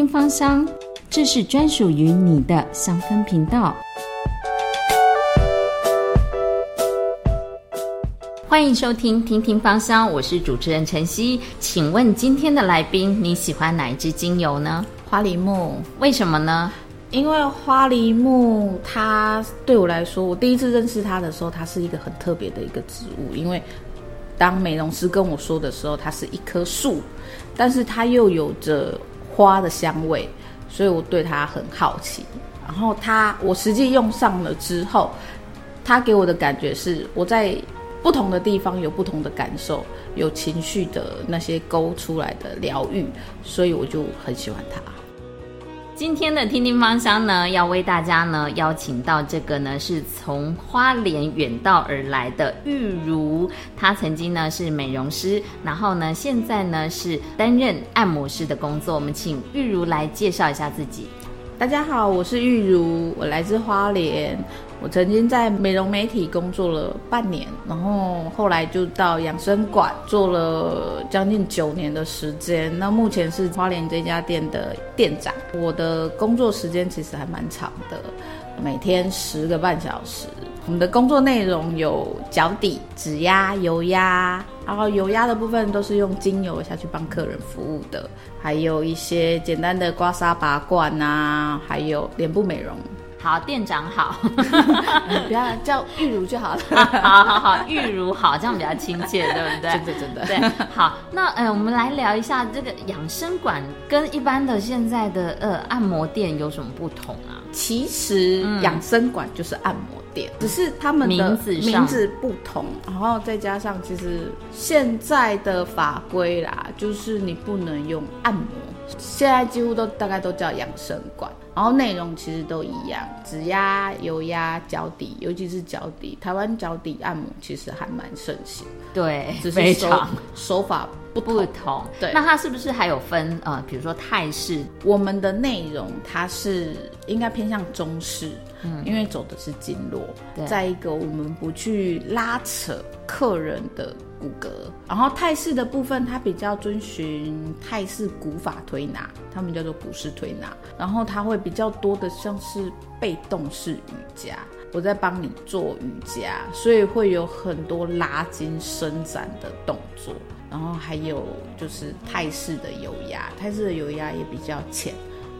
听芳香，这是专属于你的香氛频道。欢迎收听《听听芳香》，我是主持人晨曦。请问今天的来宾，你喜欢哪一支精油呢？花梨木，为什么呢？因为花梨木它对我来说，我第一次认识它的时候，它是一个很特别的一个植物。因为当美容师跟我说的时候，它是一棵树，但是它又有着花的香味，所以我对它很好奇。然后它，我实际用上了之后，它给我的感觉是我在。不同的地方有不同的感受，有情绪的那些勾出来的疗愈，所以我就很喜欢它。今天的听听芳香呢，要为大家呢邀请到这个呢是从花莲远道而来的玉如，她曾经呢是美容师，然后呢现在呢是担任按摩师的工作。我们请玉如来介绍一下自己。大家好，我是玉如，我来自花莲。我曾经在美容媒体工作了半年，然后后来就到养生馆做了将近九年的时间。那目前是花莲这家店的店长。我的工作时间其实还蛮长的，每天十个半小时。我们的工作内容有脚底、指压、油压，然后油压的部分都是用精油下去帮客人服务的，还有一些简单的刮痧、拔罐啊，还有脸部美容。好，店长好，不要叫玉如就好了。好好好，玉如好，这样比较亲切，对不对？真的真的。对，好，那呃，我们来聊一下这个养生馆跟一般的现在的呃按摩店有什么不同啊？其实养生馆就是按摩店，只是他们的名字名字不同，然后再加上其实现在的法规啦，就是你不能用按摩，现在几乎都大概都叫养生馆。然后内容其实都一样，指压、油压、脚底，尤其是脚底。台湾脚底按摩其实还蛮盛行，对，只是手手法不不同。对，那它是不是还有分呃，比如说泰式？我们的内容它是应该偏向中式，嗯，因为走的是经络。再一个，我们不去拉扯客人的。骨骼，然后泰式的部分，它比较遵循泰式古法推拿，他们叫做古式推拿，然后它会比较多的像是被动式瑜伽，我在帮你做瑜伽，所以会有很多拉筋伸展的动作，然后还有就是泰式的油压，泰式的油压也比较浅，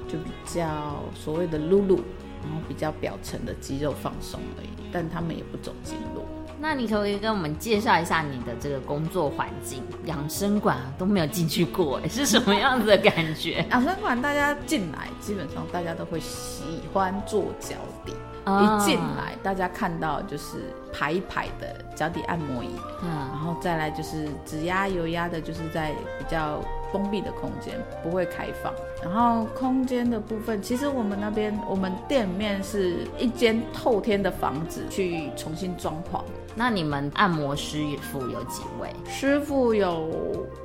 就比较所谓的露露，然后比较表层的肌肉放松而已，但他们也不走经络。那你可不可以跟我们介绍一下你的这个工作环境？养生馆都没有进去过，是什么样子的感觉？养生馆大家进来，基本上大家都会喜欢做脚底。一进来，大家看到就是排一排的脚底按摩椅，嗯，然后再来就是指压、油压的，就是在比较封闭的空间，不会开放。然后空间的部分，其实我们那边我们店面是一间透天的房子，去重新装潢。那你们按摩师傅有几位？师傅有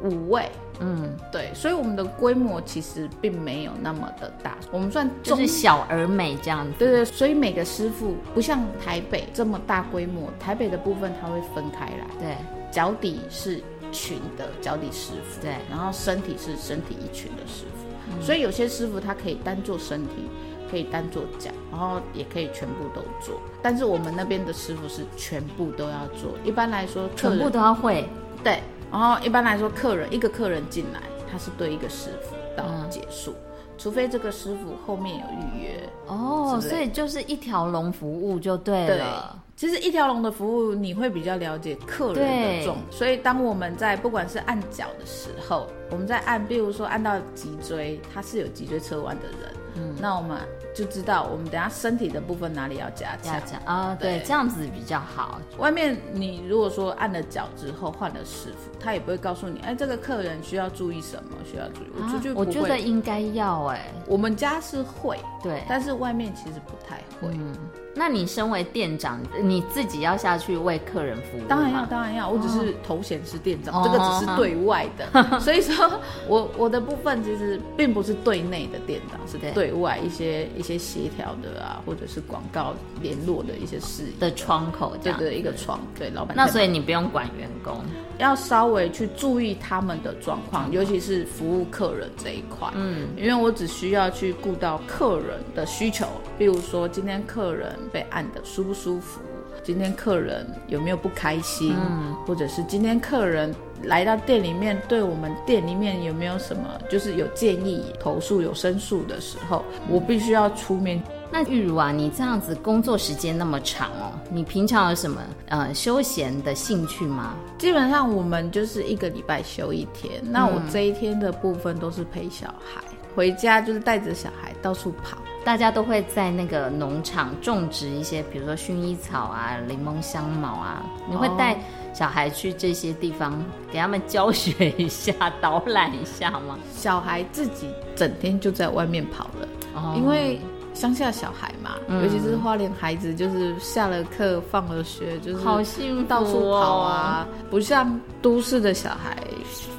五位。嗯，对，所以我们的规模其实并没有那么的大，我们算就是小而美这样子。对对，所以每个师傅不像台北这么大规模，台北的部分它会分开来。对，脚底是群的脚底师傅，对，然后身体是身体一群的师傅，所以有些师傅他可以单做身体，可以单做脚，然后也可以全部都做。但是我们那边的师傅是全部都要做，一般来说全部都要会，对。然后一般来说，客人一个客人进来，他是对一个师傅到结束，除非这个师傅后面有预约哦，所以就是一条龙服务就对了。对其实一条龙的服务，你会比较了解客人的重，所以当我们在不管是按脚的时候，我们在按，比如说按到脊椎，他是有脊椎侧弯的人。嗯，那我们就知道，我们等下身体的部分哪里要加强啊？对，这样子比较好。外面你如果说按了脚之后换了师傅，他也不会告诉你，哎，这个客人需要注意什么，需要注意。我觉得应该要哎。我们家是会，对，但是外面其实不太会。嗯，那你身为店长，你自己要下去为客人服务？当然要，当然要。我只是头衔是店长，这个只是对外的。所以说我我的部分其实并不是对内的店长，是对外一些一些协调的啊，或者是广告联络的一些事的窗口，对对，一个窗。对，老板。那所以你不用管员工，要稍微去注意他们的状况，尤其是服务客人这一块。嗯，因为我只需要去顾到客人的需求，比如说今天客人。被按的舒不舒服？今天客人有没有不开心？嗯，或者是今天客人来到店里面，对我们店里面有没有什么，就是有建议、投诉、有申诉的时候，我必须要出面。那玉如啊，你这样子工作时间那么长哦，你平常有什么呃休闲的兴趣吗？基本上我们就是一个礼拜休一天，那我这一天的部分都是陪小孩回家，就是带着小孩到处跑。大家都会在那个农场种植一些，比如说薰衣草啊、柠檬香茅啊。你会带小孩去这些地方，给他们教学一下、导览一下吗？小孩自己整天就在外面跑了，因为。乡下小孩嘛，尤其是花莲孩子，就是下了课、放了学，就是好幸福，到处跑啊。不像都市的小孩，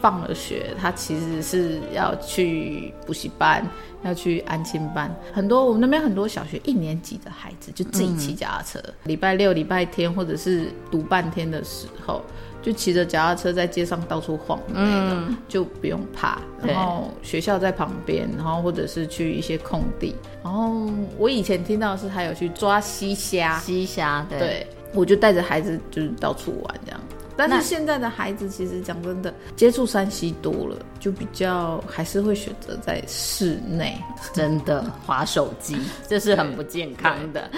放了学，他其实是要去补习班，要去安亲班。很多我们那边很多小学一年级的孩子，就自己骑脚踏车，礼拜六、礼拜天或者是读半天的时候。就骑着脚踏车在街上到处晃，嗯，就不用怕。然后学校在旁边，然后或者是去一些空地。然后我以前听到是还有去抓西虾，西虾，对，我就带着孩子就是到处玩这样。但是现在的孩子其实讲真的，接触山西多了，就比较还是会选择在室内，真的划手机，这是很不健康的。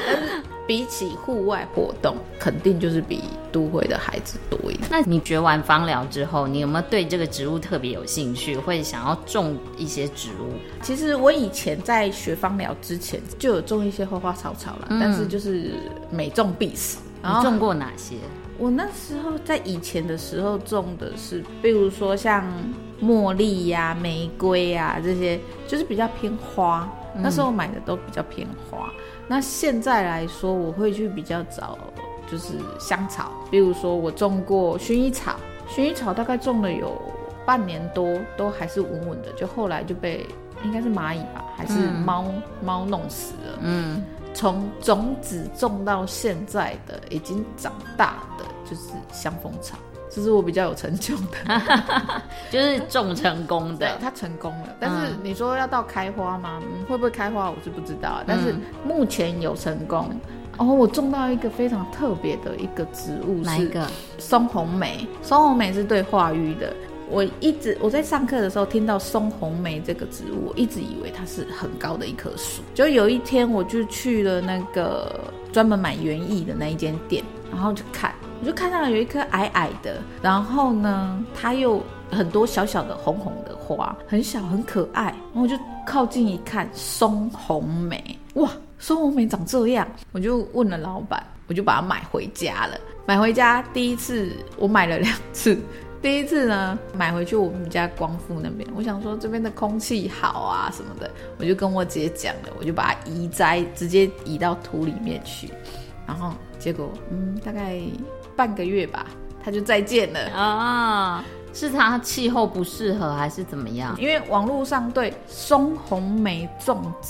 比起户外活动，肯定就是比都会的孩子多一点。那你学完芳疗之后，你有没有对这个植物特别有兴趣，会想要种一些植物？其实我以前在学芳疗之前就有种一些花花草草了，但是就是每种必死。你种过哪些？我那时候在以前的时候种的是，比如说像茉莉呀、玫瑰呀这些，就是比较偏花。那时候买的都比较偏花。那现在来说，我会去比较找就是香草，比如说我种过薰衣草，薰衣草大概种了有半年多，都还是稳稳的，就后来就被应该是蚂蚁吧，还是猫猫弄死了。嗯。从种子种到现在的已经长大的就是香蜂草，这是我比较有成就的，就是种成功的，它成功了。但是你说要到开花吗？嗯会不会开花我是不知道，但是目前有成功。哦，我种到一个非常特别的一个植物，哪一个？松红梅，松红梅是对化瘀的。我一直我在上课的时候听到松红梅这个植物，我一直以为它是很高的一棵树。就有一天我就去了那个专门买园艺的那一间店，然后就看，我就看到有一棵矮矮的，然后呢，它又很多小小的红红的花，很小很可爱。然后我就靠近一看，松红梅，哇，松红梅长这样，我就问了老板，我就把它买回家了。买回家第一次我买了两次。第一次呢，买回去我们家光复那边，我想说这边的空气好啊什么的，我就跟我姐讲了，我就把它移栽，直接移到土里面去，然后结果嗯，大概半个月吧，他就再见了啊，是它气候不适合还是怎么样？因为网络上对松红梅种植。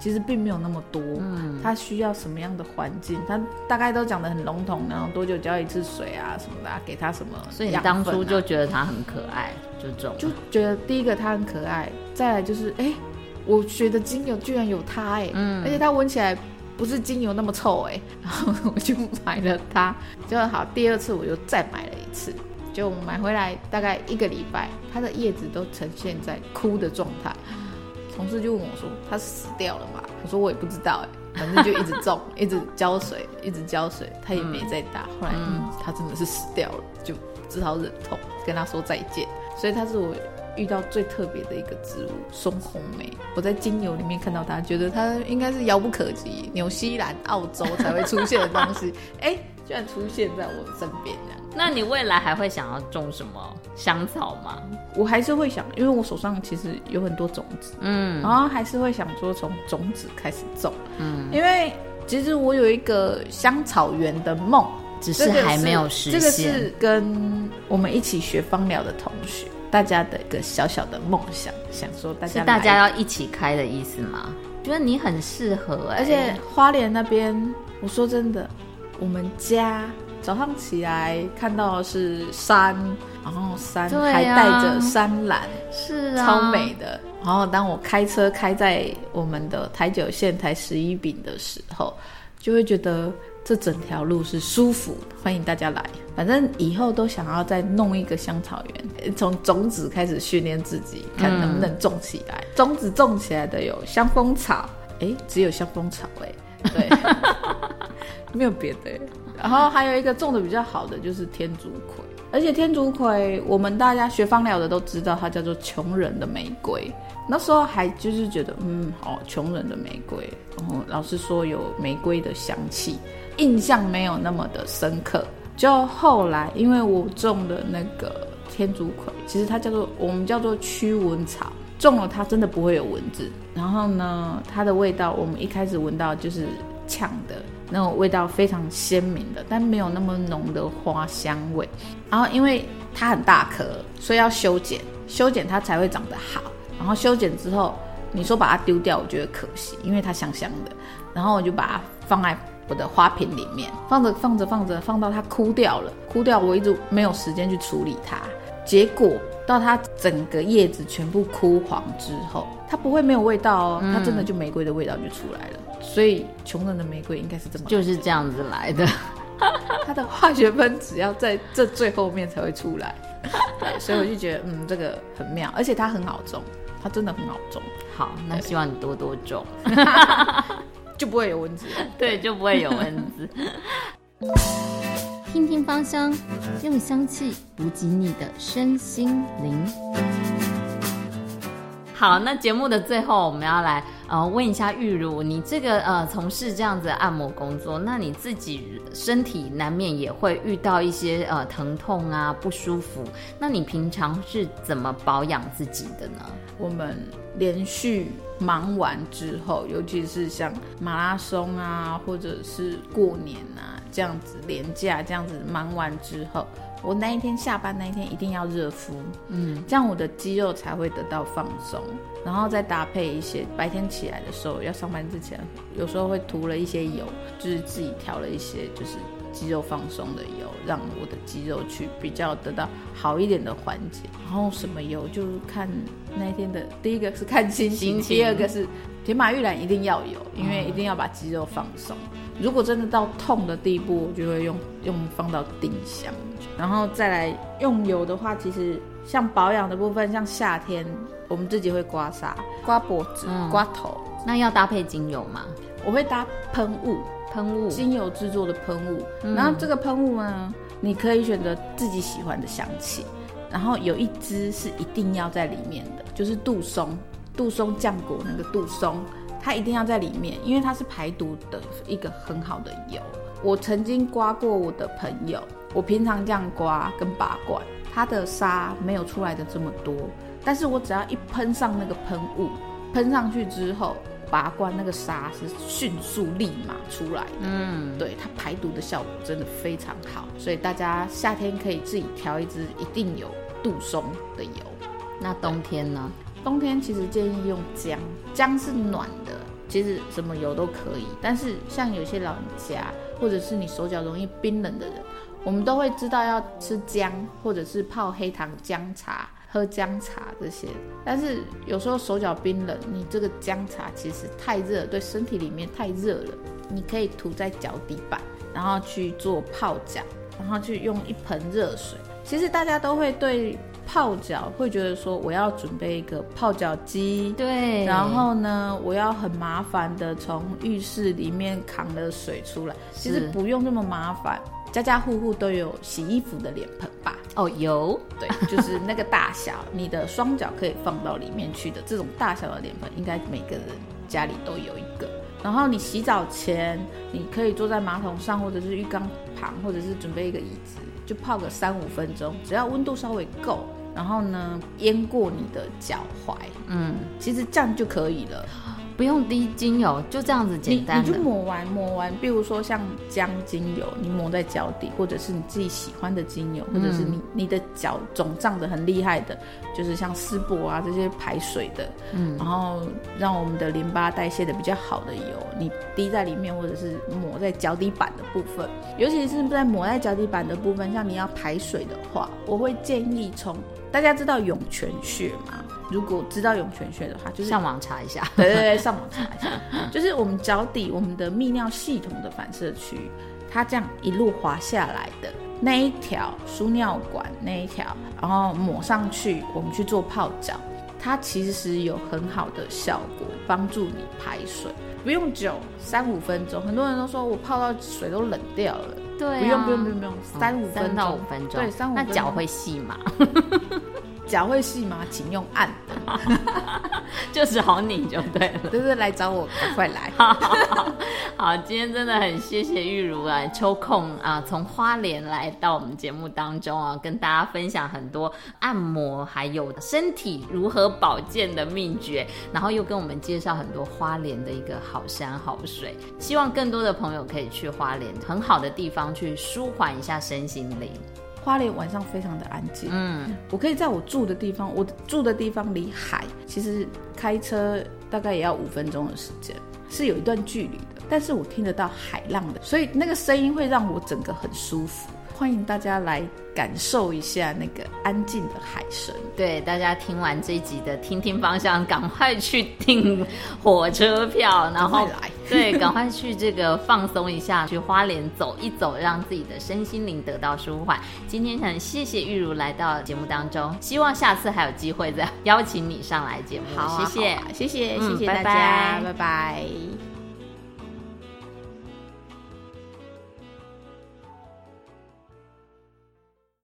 其实并没有那么多，嗯，它需要什么样的环境？它大概都讲的很笼统，然后多久浇一次水啊什么的，给它什么？所以你当初就觉得它很可爱，就种，就觉得第一个它很可爱，再来就是哎，我学的精油居然有它哎，嗯，而且它闻起来不是精油那么臭哎，然后我就买了它，就好。第二次我又再买了一次，就买回来大概一个礼拜，它的叶子都呈现在枯的状态。同事就问我说：“它死掉了吗？”我说：“我也不知道哎，反正就一直种，一直浇水，一直浇水，它也没再大。后来，嗯，它真的是死掉了，就只好忍痛跟他说再见。所以它是我遇到最特别的一个植物——松红梅。我在精油里面看到它，觉得它应该是遥不可及，纽西兰、澳洲才会出现的东西，哎，居然出现在我身边这样。”那你未来还会想要种什么香草吗？我还是会想，因为我手上其实有很多种子，嗯，然后还是会想说从种子开始种，嗯，因为其实我有一个香草园的梦，只是还没有实现。这个是跟我们一起学芳疗的同学，大家的一个小小的梦想，想说大家是大家要一起开的意思吗？觉得你很适合哎，而且花莲那边，我说真的，我们家早上起来看到的是山，然后山还带着山岚，是啊，超美的。然后当我开车开在我们的台九线台十一丙的时候，就会觉得这整条路是舒服，欢迎大家来。反正以后都想要再弄一个香草园，从种子开始训练自己，看能不能种起来。种子种起来的有香蜂草，哎，只有香蜂草哎，对，没有别的。然后还有一个种的比较好的就是天竺葵。而且天竺葵，我们大家学芳疗的都知道，它叫做穷人的玫瑰。那时候还就是觉得，嗯，哦，穷人的玫瑰。然后老师说有玫瑰的香气，印象没有那么的深刻。就后来，因为我种的那个天竺葵，其实它叫做我们叫做驱蚊草，种了它真的不会有蚊子。然后呢，它的味道，我们一开始闻到就是呛的。那种味道非常鲜明的，但没有那么浓的花香味。然后因为它很大颗，所以要修剪，修剪它才会长得好。然后修剪之后，你说把它丢掉，我觉得可惜，因为它香香的。然后我就把它放在我的花瓶里面，放着放着放着，放到它枯掉了。枯掉，我一直没有时间去处理它。结果到它整个叶子全部枯黄之后，它不会没有味道哦，它真的就玫瑰的味道就出来了。所以穷人的玫瑰应该是这么，就是这样子来的。它的化学分子要在这最后面才会出来，所以我就觉得嗯，这个很妙，而且它很好种，它真的很好种。好，那希望你多多种，就不会有蚊子。对，就不会有蚊子。听听芳香，用香气补给你的身心灵。好，那节目的最后，我们要来呃问一下玉茹，你这个呃从事这样子按摩工作，那你自己身体难免也会遇到一些呃疼痛啊不舒服，那你平常是怎么保养自己的呢？我们连续忙完之后，尤其是像马拉松啊，或者是过年啊这样子连假这样子忙完之后。我那一天下班那一天一定要热敷，嗯，这样我的肌肉才会得到放松，然后再搭配一些白天起来的时候要上班之前，有时候会涂了一些油，就是自己调了一些就是肌肉放松的油，让我的肌肉去比较得到好一点的缓解。然后什么油就是看那一天的，第一个是看心情，第二个是铁马玉兰一定要有，因为一定要把肌肉放松。如果真的到痛的地步，我就会用用放到丁香，然后再来用油的话，其实像保养的部分，像夏天我们自己会刮痧、刮脖子、刮头，那要搭配精油吗？我会搭喷雾，喷雾，精油制作的喷雾。然后这个喷雾呢，你可以选择自己喜欢的香气，然后有一支是一定要在里面的，就是杜松，杜松浆果那个杜松。它一定要在里面，因为它是排毒的一个很好的油。我曾经刮过我的朋友，我平常这样刮跟拔罐，它的沙没有出来的这么多。但是我只要一喷上那个喷雾，喷上去之后，拔罐那个沙是迅速立马出来的。嗯，对，它排毒的效果真的非常好。所以大家夏天可以自己调一支，一定有杜松的油。那冬天呢？冬天其实建议用姜，姜是暖的，其实什么油都可以。但是像有些老人家，或者是你手脚容易冰冷的人，我们都会知道要吃姜，或者是泡黑糖姜茶、喝姜茶这些。但是有时候手脚冰冷，你这个姜茶其实太热，对身体里面太热了。你可以涂在脚底板，然后去做泡脚，然后去用一盆热水。其实大家都会对。泡脚会觉得说我要准备一个泡脚机，对，然后呢，我要很麻烦的从浴室里面扛了水出来。其实不用那么麻烦，家家户户都有洗衣服的脸盆吧？哦，有，对，就是那个大小，你的双脚可以放到里面去的这种大小的脸盆，应该每个人家里都有一个。然后你洗澡前，你可以坐在马桶上，或者是浴缸旁，或者是准备一个椅子，就泡个三五分钟，只要温度稍微够。然后呢，淹过你的脚踝，嗯，其实这样就可以了。不用滴精油，就这样子简单你。你就抹完抹完，比如说像姜精油，你抹在脚底，或者是你自己喜欢的精油，或者是你你的脚肿胀的很厉害的，就是像丝柏啊这些排水的，嗯，然后让我们的淋巴代谢的比较好的油，你滴在里面，或者是抹在脚底板的部分，尤其是在抹在脚底板的部分，像你要排水的话，我会建议从大家知道涌泉穴吗？如果知道涌泉穴的话，就是上网查一下。对对对，上网查一下，就是我们脚底我们的泌尿系统的反射区，它这样一路滑下来的那一条输尿管那一条，然后抹上去，我们去做泡脚，它其实有很好的效果，帮助你排水，不用久，三五分钟。很多人都说我泡到水都冷掉了，对，不用不用不用不用，三五分到五分钟，对，三五。那脚会细吗？脚会细吗？请用按的，就找你就对了。对对，来找我，赶快来。好，今天真的很谢谢玉茹啊，抽空啊，从花莲来到我们节目当中啊，跟大家分享很多按摩还有身体如何保健的秘诀，然后又跟我们介绍很多花莲的一个好山好水。希望更多的朋友可以去花莲，很好的地方去舒缓一下身心灵。花莲晚上非常的安静，嗯，我可以在我住的地方，我住的地方离海其实开车大概也要五分钟的时间，是有一段距离的，但是我听得到海浪的，所以那个声音会让我整个很舒服。欢迎大家来感受一下那个安静的海声。对，大家听完这一集的听听方向，赶快去订火车票，然后来，对，赶快去这个放松一下，去花莲走一走，让自己的身心灵得到舒缓。今天很谢谢玉茹来到节目当中，希望下次还有机会再邀请你上来节目。好，谢谢，谢谢，谢谢大家，拜拜。